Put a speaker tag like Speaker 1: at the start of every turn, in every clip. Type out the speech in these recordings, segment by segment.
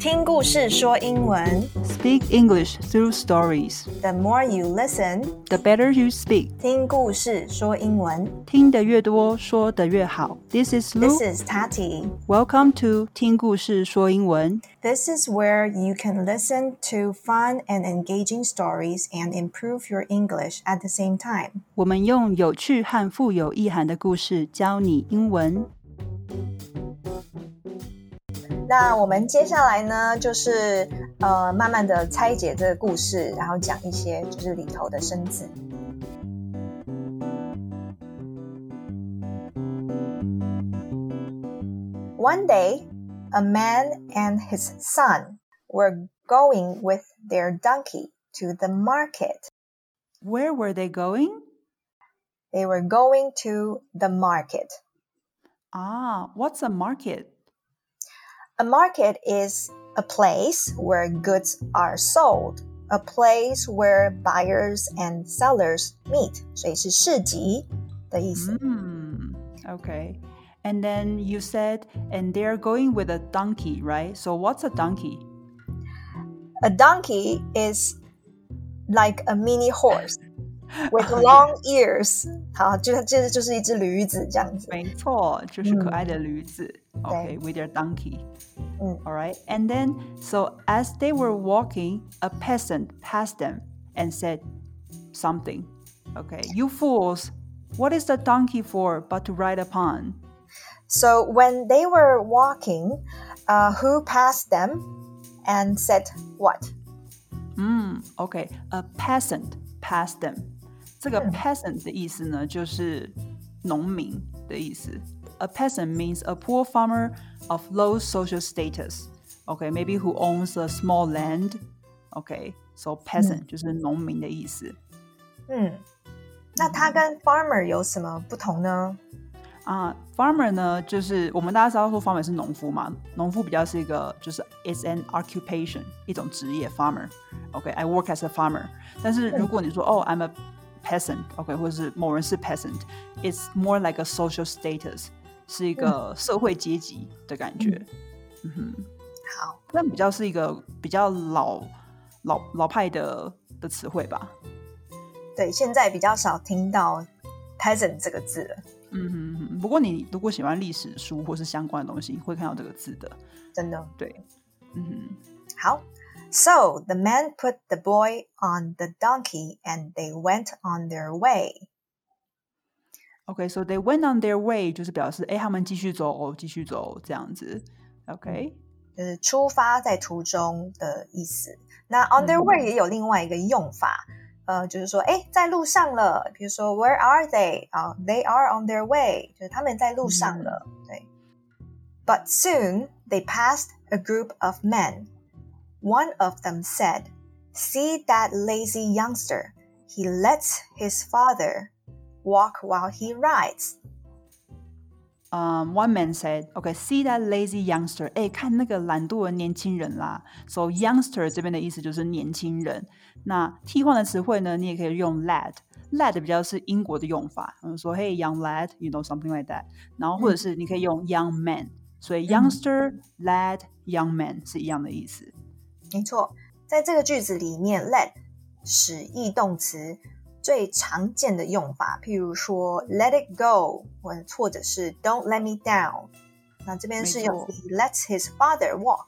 Speaker 1: 听故事说英文
Speaker 2: Speak English through stories.
Speaker 1: ，The more you listen，
Speaker 2: The better you speak.
Speaker 1: 听故事说英文。
Speaker 2: 听得越多，说得越好。This is Lu.
Speaker 1: This is Tati.
Speaker 2: Welcome to 听故事说英文。
Speaker 1: This is where you can listen to fun and engaging stories and improve your English at the same time.
Speaker 2: 我们用有趣和富有意涵的故事教你英文。
Speaker 1: 那我们接下来呢，就是呃，慢慢的拆解这个故事，然后讲一些就是里头的生字。One day, a man and his son were going with their donkey to the market.
Speaker 2: Where were they going?
Speaker 1: They were going to the market.
Speaker 2: Ah, what's a market?
Speaker 1: A market is a place where goods are sold, a place where buyers and sellers meet. 所以是市集的意思。
Speaker 2: Hmm. Okay. And then you said, and they're going with a donkey, right? So what's a donkey?
Speaker 1: A donkey is like a mini horse with long ears. 好，就这就是一只驴子这样子。
Speaker 2: 没错，就是可爱的驴子。Okay, with their donkey.
Speaker 1: 嗯
Speaker 2: All right. And then, so as they were walking, a peasant passed them and said something. Okay, you fools, what is the donkey for but to ride upon?
Speaker 1: So when they were walking, uh, who passed them and said what?
Speaker 2: Hmm. Okay, a peasant passed them. 这个 peasant 的意思呢，就是农民的意思。A peasant means a poor farmer of low social status. Okay, maybe who owns a small land. Okay, so peasant 就是农民的意思。
Speaker 1: 嗯，那它跟 farmer 有什么不同呢？
Speaker 2: 啊、f a r m e r 呢，就是我们大家知道说 farmer 是农夫嘛，农夫比较是一个就是 it's an occupation 一种职业 farmer。OK，I、work as a farmer。但是如果你说哦，I'm a peasant，OK，、或者是某人是 peasant，it's more like a social status，是一个社会阶级的感觉。嗯哼，
Speaker 1: 好，
Speaker 2: 那比较是一个比较老老老派的的词汇吧。
Speaker 1: 对，现在比较少听到 peasant 这个字了，
Speaker 2: 嗯哼哼，不过你如果喜欢历史书或是相关的东西，会看到这个字的。
Speaker 1: 真的。
Speaker 2: 对，嗯哼。
Speaker 1: 好 ，So the man put the boy on the donkey and they went on their way.
Speaker 2: OK, so they went on their way，就是表示哎，他们继续走哦，继续走这样子。OK，
Speaker 1: 就是出发在途中的意思。那 on their
Speaker 2: 嗯
Speaker 1: way 也有另外一个用法，呃，就是说，哎，在路上了。比如说，Where are they？啊、t h e y are on their way，就是他们在路上了。对。But soon they passed a group of men. One of them said, "See that lazy youngster? He lets his father walk while he rides."
Speaker 2: Um, one man said, "Okay, see that lazy youngster？哎，看那个懒惰的年轻人啦。So youngster 这边的意思就是年轻人。那替换的词汇呢，你也可以用 lad。lad 比较是英国的用法，嗯，说 Hey young lad，you know something like that。然后或者是你可以用 young man，所以 youngster、lad、young man 是一样的意思。
Speaker 1: 没错，在这个句子里面，let 使役动词最常见的用法，譬如说 let it go，或或者是 don't let me down。那这边是用 he lets his father walk。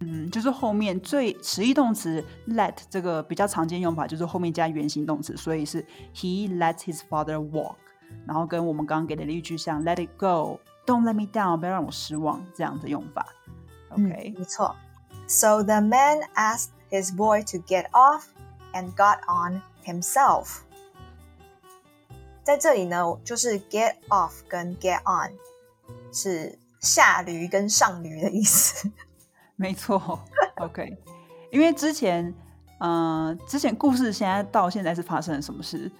Speaker 2: 嗯，就是后面最实义动词 let 这个比较常见用法，就是后面加原形动词，所以是 he lets his father walk，然后跟我们刚刚给的例句像 let it go，don't let me down，不要让我失望这样的用法。OK，、
Speaker 1: 没错。So the man asked his boy to get off and got on himself。在这里呢，就是 get off 跟 get on 是下驴跟上驴的意思。
Speaker 2: 没错，OK，因为之前，呃，之前故事现在到现在是发生了什么事？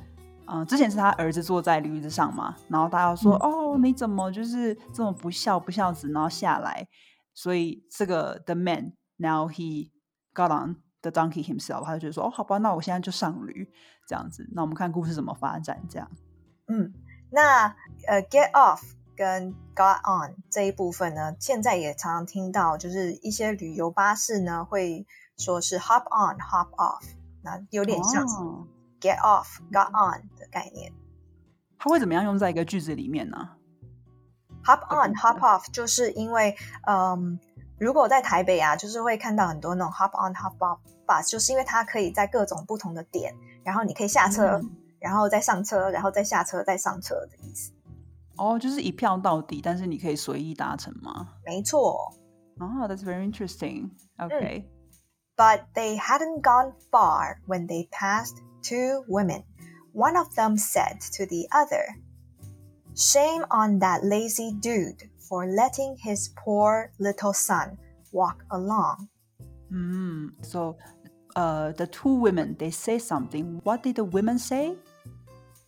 Speaker 2: 嗯、之前是他儿子坐在驴子上嘛，然后大家说：“哦，你怎么就是这么不孝不孝子？”然后下来，所以这个 the man now he got on the donkey himself，他就觉得说：“哦，好吧，那我现在就上驴这样子。”那我们看故事怎么发展，这样。
Speaker 1: 嗯，那呃，get off 跟 got on 这一部分呢，现在也常常听到，就是一些旅游巴士呢会说是 hop on hop off，那有点像 get off got on 的概念。
Speaker 2: 它会怎么样用在一个句子里面呢
Speaker 1: ？hop on hop off 就是因为，嗯，如果在台北啊，就是会看到很多那种 hop on hop off bus，就是因为它可以在各种不同的点，然后你可以下车。然后再上车，然后再下车，再上车的意思。
Speaker 2: 哦，就是一票到底，但是你可以随意搭乘吗？
Speaker 1: 没错。
Speaker 2: Oh, that's very interesting. Okay.
Speaker 1: But they hadn't gone far when they passed two women. One of them said to the other, Shame on that lazy dude for letting his poor little son walk along.
Speaker 2: Mm, so uh, the two women, they say something. What did the women say?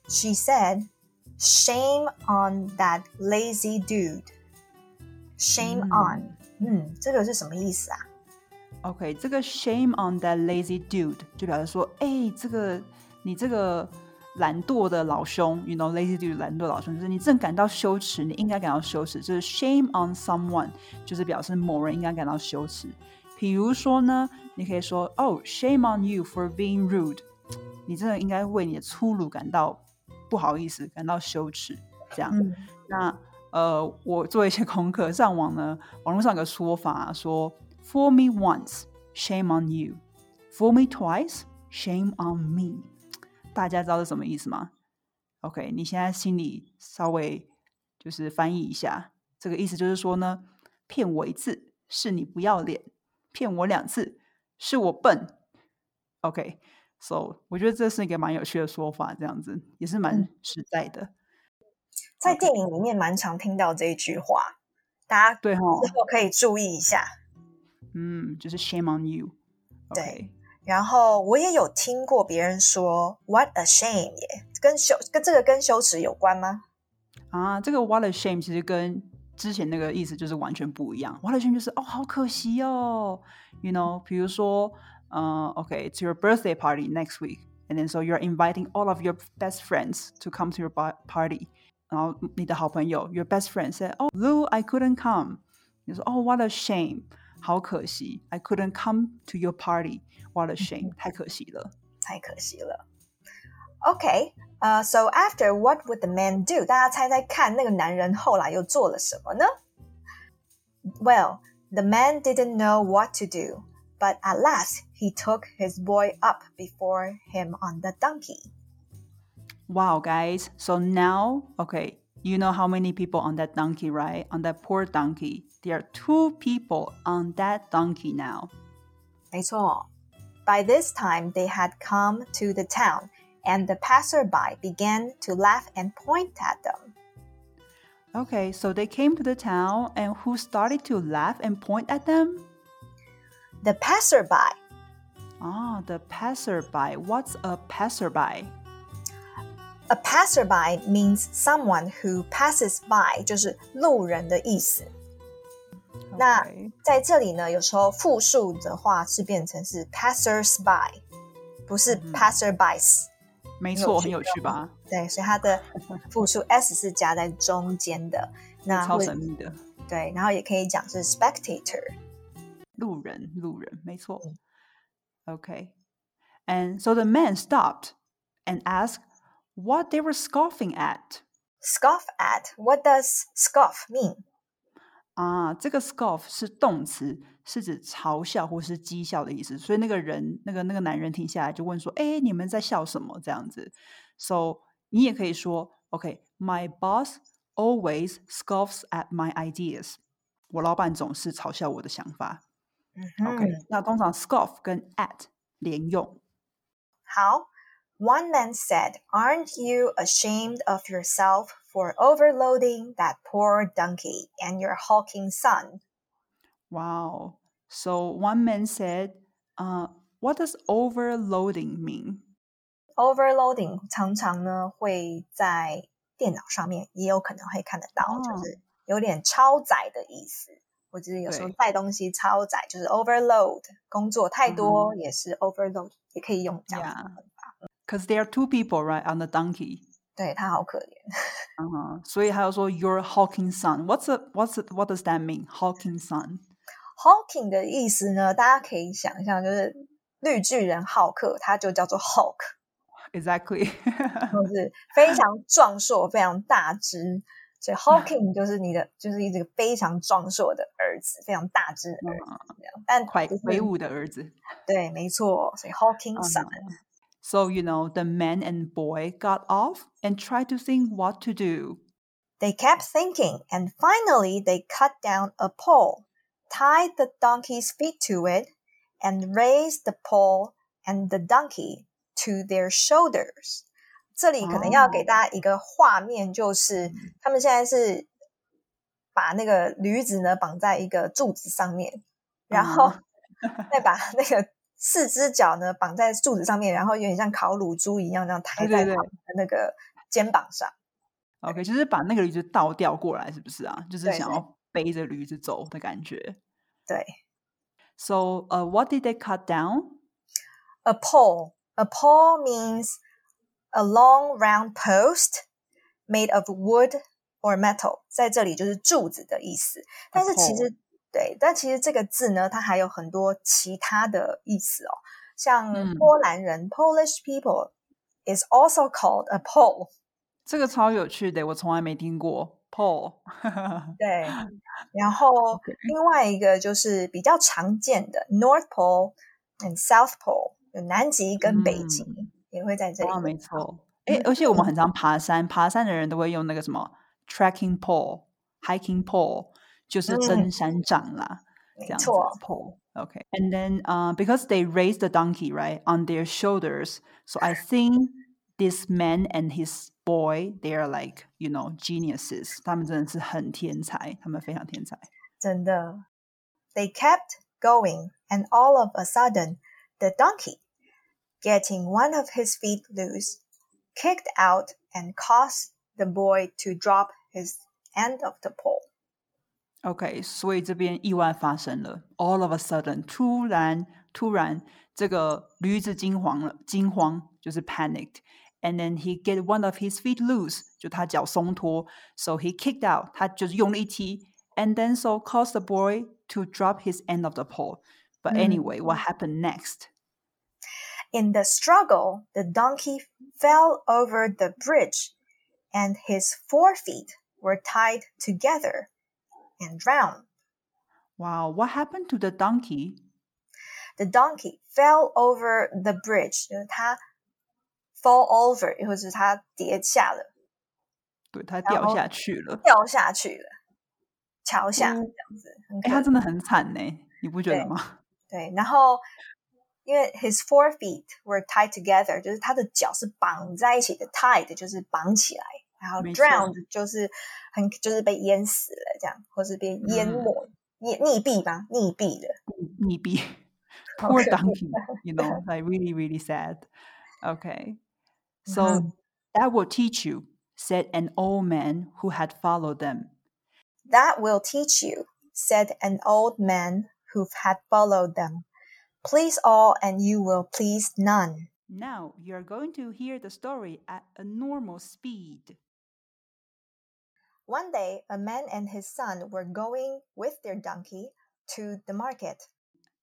Speaker 1: She said, Shame on that lazy dude. Shame mm. on. 嗯，这个是什么意思啊？
Speaker 2: OK，这个 shame on that lazy dude 就表示说，哎，这个你这个 懒惰的老兄，you know lazy dude 懒惰老兄，就是你正感到羞耻，你应该感到羞耻。就是 shame on someone，就是表示某人应该感到羞耻。比如说呢，你可以说，Oh, shame on you for being rude。你真的应该为你的粗鲁感到不好意思，感到羞耻，这样。嗯、那呃，我做一些功课，上网呢，网络上有个说法说，For me once, shame on you; For me twice, shame on me。大家知道是什么意思吗？OK，你现在心里稍微就是翻译一下，这个意思就是说呢，骗我一次是你不要脸，骗我两次是我笨。OK。So，我觉得这是一个蛮有趣的说法，这样子也是蛮实在的。
Speaker 1: 在电影里面蛮常听到这一句话，大家
Speaker 2: 对哈
Speaker 1: 之后可以注意一下。
Speaker 2: 嗯，就是 shame on you。
Speaker 1: 对，然后我也有听过别人说 what a shame 耶，跟羞跟这个跟羞耻有关吗？
Speaker 2: 啊，这个 what a shame 其实跟之前那个意思就是完全不一样。what a shame 就是哦，好可惜哦，you know，比如说。uh, okay, it's your birthday party next week. And then so you're inviting all of your best friends to come to your party. your best friend said, "Oh, Lou, I couldn't come." You say, "Oh, what a shame. 好可惜 I couldn't come to your party. What a shame. 太可惜了。
Speaker 1: 太可惜了。Okay, uh, so after what would the man do? 大家猜猜看，那个男人后来又做了什么呢？Well, the man didn't know what to do. But at last he took his boy up before him on the donkey.
Speaker 2: Wow, guys. So now, okay, you know how many people on that donkey, right? On that poor donkey. There are two people on that donkey now.
Speaker 1: 没错. By this time, they had come to the town, and the passerby began to laugh and point at them.
Speaker 2: Okay, so they came to the town, and who started to laugh and point at them?
Speaker 1: The passerby.
Speaker 2: Ah, the passerby. What's a passerby?
Speaker 1: A passerby means someone who passes by，就是路人的意思。Okay. 那在这里呢，有时候复数的话是变成是 passersby，不是 passerbys。
Speaker 2: 嗯、没错，很有趣吧？
Speaker 1: 对，所以它的复数 s 是加在中间的。那
Speaker 2: 超神秘的。
Speaker 1: 对，然后也可以讲是 spectator。
Speaker 2: 路人，路人，没错。Okay. And so the man stopped and asked what they were scoffing at.
Speaker 1: Scoff at? What does scoff mean?
Speaker 2: 啊，这个 scoff 是动词，是指嘲笑或是讥笑的意思。所以那个人，那个那个男人停下来就问说：“哎，你们在笑什么？”这样子。So 你也可以说：“OK，my、okay, boss always scoffs at my ideas。”我老板总是嘲笑我的想法。OK，那通常 scoff 跟 at 连用。
Speaker 1: 好 ，One man said, "Aren't you ashamed of yourself for overloading that poor donkey and your hulking son?"
Speaker 2: Wow. So one man said, "Uh, what does overloading mean?"
Speaker 1: Overloading 常常呢会在电脑上面也有可能会看得到，就是有点超载的意思。或者有时候带东西超载，就是 overload，工作太多、嗯、也是 overload，也可以用这样的方法。
Speaker 2: Because there are two people right on the donkey.
Speaker 1: 对他好可怜。
Speaker 2: 嗯哼，所以他就说 Your hawking son. What's a What's a, What does that mean? Hawking son.
Speaker 1: Hawking 的意思呢，大家可以想象，就是绿巨人浩克，他就叫做 Hawk，
Speaker 2: Exactly.
Speaker 1: 就是非常壮硕、非常大只。所以 Hawking 就是你的，就是一个非常壮硕的儿子，非常大只的儿子这样。但
Speaker 2: 快
Speaker 1: 不是
Speaker 2: 威武的儿子。
Speaker 1: 对，没错。所以 Hawking son。
Speaker 2: So, you know, the man and boy got off and tried to think what to do.
Speaker 1: They kept thinking, and finally they cut down a pole, tied the donkey's feet to it, and raised the pole and the donkey to their shoulders. 这里可能要给大家一个画面，就是他们现在是把那个驴子呢绑在一个柱子上面，然后再把那个 四只脚呢绑在柱子上面，然后有点像烤乳猪一样，这样抬在那个肩膀上。
Speaker 2: OK，就是把那个驴子倒吊过来，是不是啊？就是想要背着驴子走的感觉。
Speaker 1: 对
Speaker 2: So, uh, what did they cut
Speaker 1: down?，a pole. A pole means a long round post made of wood or metal，在这里就是柱子的意思。但是其实对，但其实这个字呢，它还有很多其他的意思哦。像
Speaker 2: 嗯
Speaker 1: 波兰人、Polish people is also called a pole。
Speaker 2: 这个超有趣的，我从来没听过 pole。
Speaker 1: 对，然后另外一个就是比较常见的 North Pole and South Pole，有南极跟北极、也会在这里。
Speaker 2: 没错。哎，而且我们很常爬山，爬山的人都会用那个什么 trekking pole、hiking pole，就是登山杖啦。这样子
Speaker 1: 没错，
Speaker 2: pole. Okay. And then uh, because they raised the donkey, right, on their shoulders. So I think this man and his boy, they are like, you know, geniuses. 他们真的是很天才，他们非常天才。
Speaker 1: 真的。They kept going, and all of a sudden, the donkey, getting one of his feet loose, kicked out and caused the boy to drop his end of the pole.
Speaker 2: OK，所以这边意外发生了，all of a sudden，突然突然，这个驴子惊慌了，惊慌就是 panicked，and then he get one of his feet loose，就他脚松脱，so he kicked out，他就是用力踢，and then so caused the boy to drop his end of the pole。But
Speaker 1: 嗯
Speaker 2: anyway, what happened next?
Speaker 1: In the struggle, the donkey fell over the bridge, and his forefeet were tied together and drowned.
Speaker 2: Wow, what happened to the donkey?
Speaker 1: The donkey fell over the bridge，就是它 fall over，或者是它跌下了，
Speaker 2: 对，他
Speaker 1: 然后
Speaker 2: 掉下去了。
Speaker 1: 掉下去了，桥下这
Speaker 2: 嗯
Speaker 1: 样子，很
Speaker 2: 哎，
Speaker 1: 可
Speaker 2: 他真的很惨呢，你不觉得
Speaker 1: 对
Speaker 2: 吗？
Speaker 1: 对，然后因为 his four feet were tied together，就是他的脚是绑在一起的，tied 就是绑起来， 然后
Speaker 2: 没错
Speaker 1: drowned 就是很就是被淹死了这样，或是被淹
Speaker 2: 嗯
Speaker 1: 没、溺溺毙吧，溺毙了。
Speaker 2: 溺毙。
Speaker 1: 好
Speaker 2: Poor
Speaker 1: 可怜
Speaker 2: donkey, you know, like really, really sad. Okay. So
Speaker 1: Mhm.
Speaker 2: that will teach you, said an old man who had followed them.
Speaker 1: That will teach you, said an old man who had followed them. Please all, and you will please none.
Speaker 2: Now you are going to hear the story at a normal speed.
Speaker 1: One day, a man and his son were going with their donkey to the market.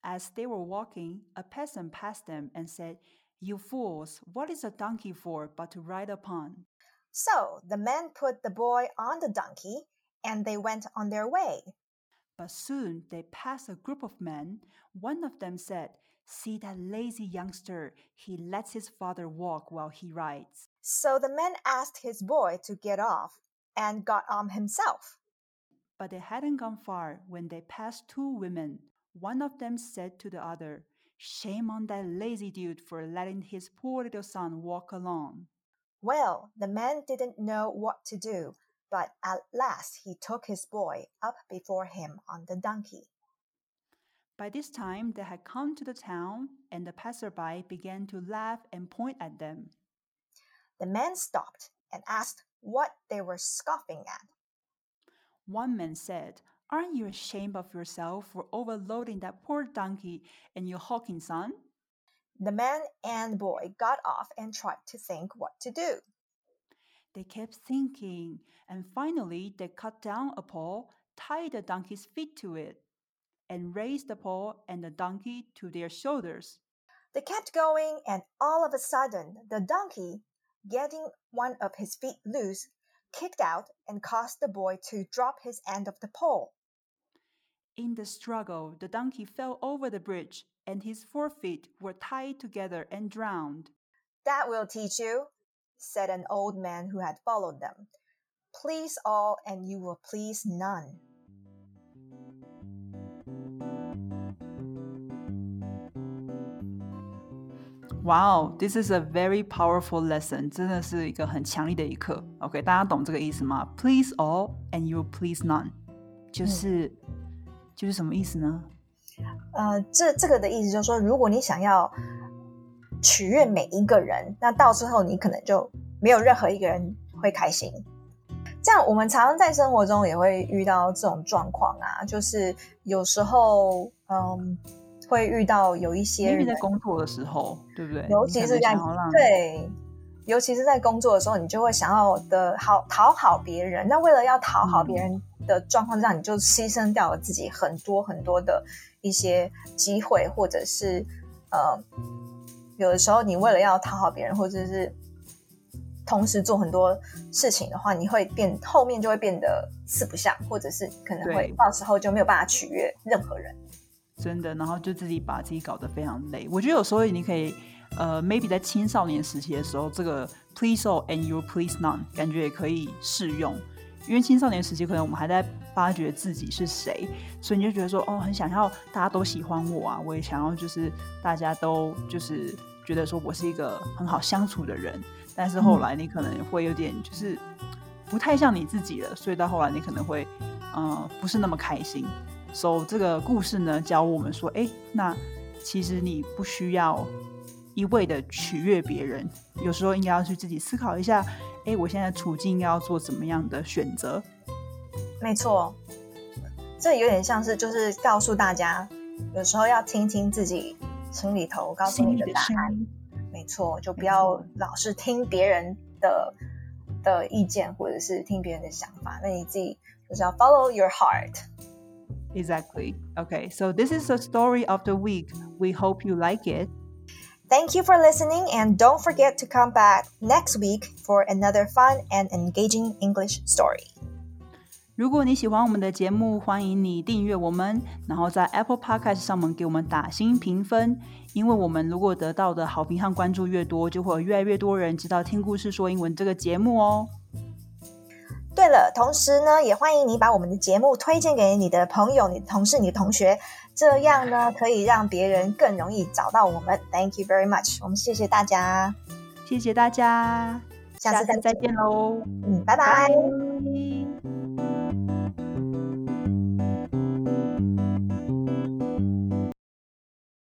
Speaker 2: As they were walking, a peasant passed them and said, You fools, what is a donkey for but to ride upon?
Speaker 1: So the man put the boy on the donkey, and they went on their way.
Speaker 2: But soon they passed a group of men. One of them said, See that lazy youngster. He lets his father walk while he rides.
Speaker 1: So the man asked his boy to get off and got on himself.
Speaker 2: But they hadn't gone far when they passed two women. One of them said to the other, Shame on that lazy dude for letting his poor little son walk alone.
Speaker 1: Well, the man didn't know what to do, but at last he took his boy up before him on the donkey.
Speaker 2: By this time they had come to the town, and the passerby began to laugh and point at them.
Speaker 1: The man stopped and asked what they were scoffing at.
Speaker 2: One man said, Aren't you ashamed of yourself for overloading that poor donkey and your hawking son?
Speaker 1: The man and boy got off and tried to think what to do.
Speaker 2: They kept thinking, and finally they cut down a pole, tied the donkey's feet to it, and raised the pole and the donkey to their shoulders.
Speaker 1: They kept going, and all of a sudden, the donkey, getting one of his feet loose, kicked out and caused the boy to drop his end of the pole.
Speaker 2: In the struggle, the donkey fell over the bridge, and his forefeet were tied together and drowned.
Speaker 1: That will teach you, said an old man who had followed them. Please all, and you will please none.
Speaker 2: Wow, this is a very powerful lesson，真的是一个很强力的一课。OK，大家懂这个意思吗？Please all and you please none，就是、就是什么意思呢？
Speaker 1: 呃，这这个的意思就是说，如果你想要取悦每一个人，那到最后你可能就没有任何一个人会开心。这样，我们常常在生活中也会遇到这种状况啊，就是有时候，嗯，会遇到有一些人
Speaker 2: 在工作的时候，对不对？
Speaker 1: 尤其是在对，尤其是在工作的时候，你就会想要的好讨好别人。那为了要讨好别人的状况下，你就牺牲掉了自己很多很多的一些机会，或者是呃，有的时候你为了要讨好别人，或者是同时做很多事情的话，你会变后面就会变得四不像，或者是可能会到时候就没有办法取悦任何人。
Speaker 2: 真的，然后就自己把自己搞得非常累。我觉得有时候你可以，呃，maybe 在青少年时期的时候，这个 please all and you please none 感觉也可以适用，因为青少年时期可能我们还在发掘自己是谁，所以你就觉得说，哦，很想要大家都喜欢我啊，我也想要就是大家都就是觉得说我是一个很好相处的人，但是后来你可能会有点就是不太像你自己了，所以到后来你可能会，嗯、不是那么开心。So 这个故事呢，教我们说，哎，那其实你不需要一味的取悦别人，有时候应该要去自己思考一下，哎，我现在处境应该要做怎么样的选择？
Speaker 1: 没错，这有点像是就是告诉大家，有时候要听听自己心里头告诉你的答案。没错，就不要老是听别人的的意见，或者是听别人的想法。那你自己就是要 follow your heart。
Speaker 2: Exactly. Okay, so this is the story of the week. We hope you like it.
Speaker 1: Thank you for listening, and don't forget to come back next week for another fun and engaging English story.
Speaker 2: 如果你喜欢我们的节目，欢迎你订阅我们，然后在 Apple Podcast 上面给我们打新评分。因为我们如果得到的好评和关注越多，就会有越来越多人知道《听故事说英文》这个节目哦。
Speaker 1: 对了，同时呢，也欢迎你把我们的节目推荐给你的朋友、你的同事、你的同学，这样呢可以让别人更容易找到我们。Thank you very much，我们谢谢大家，
Speaker 2: 谢谢大家，
Speaker 1: 下次再
Speaker 2: 再见喽，
Speaker 1: 嗯，拜拜。
Speaker 2: 拜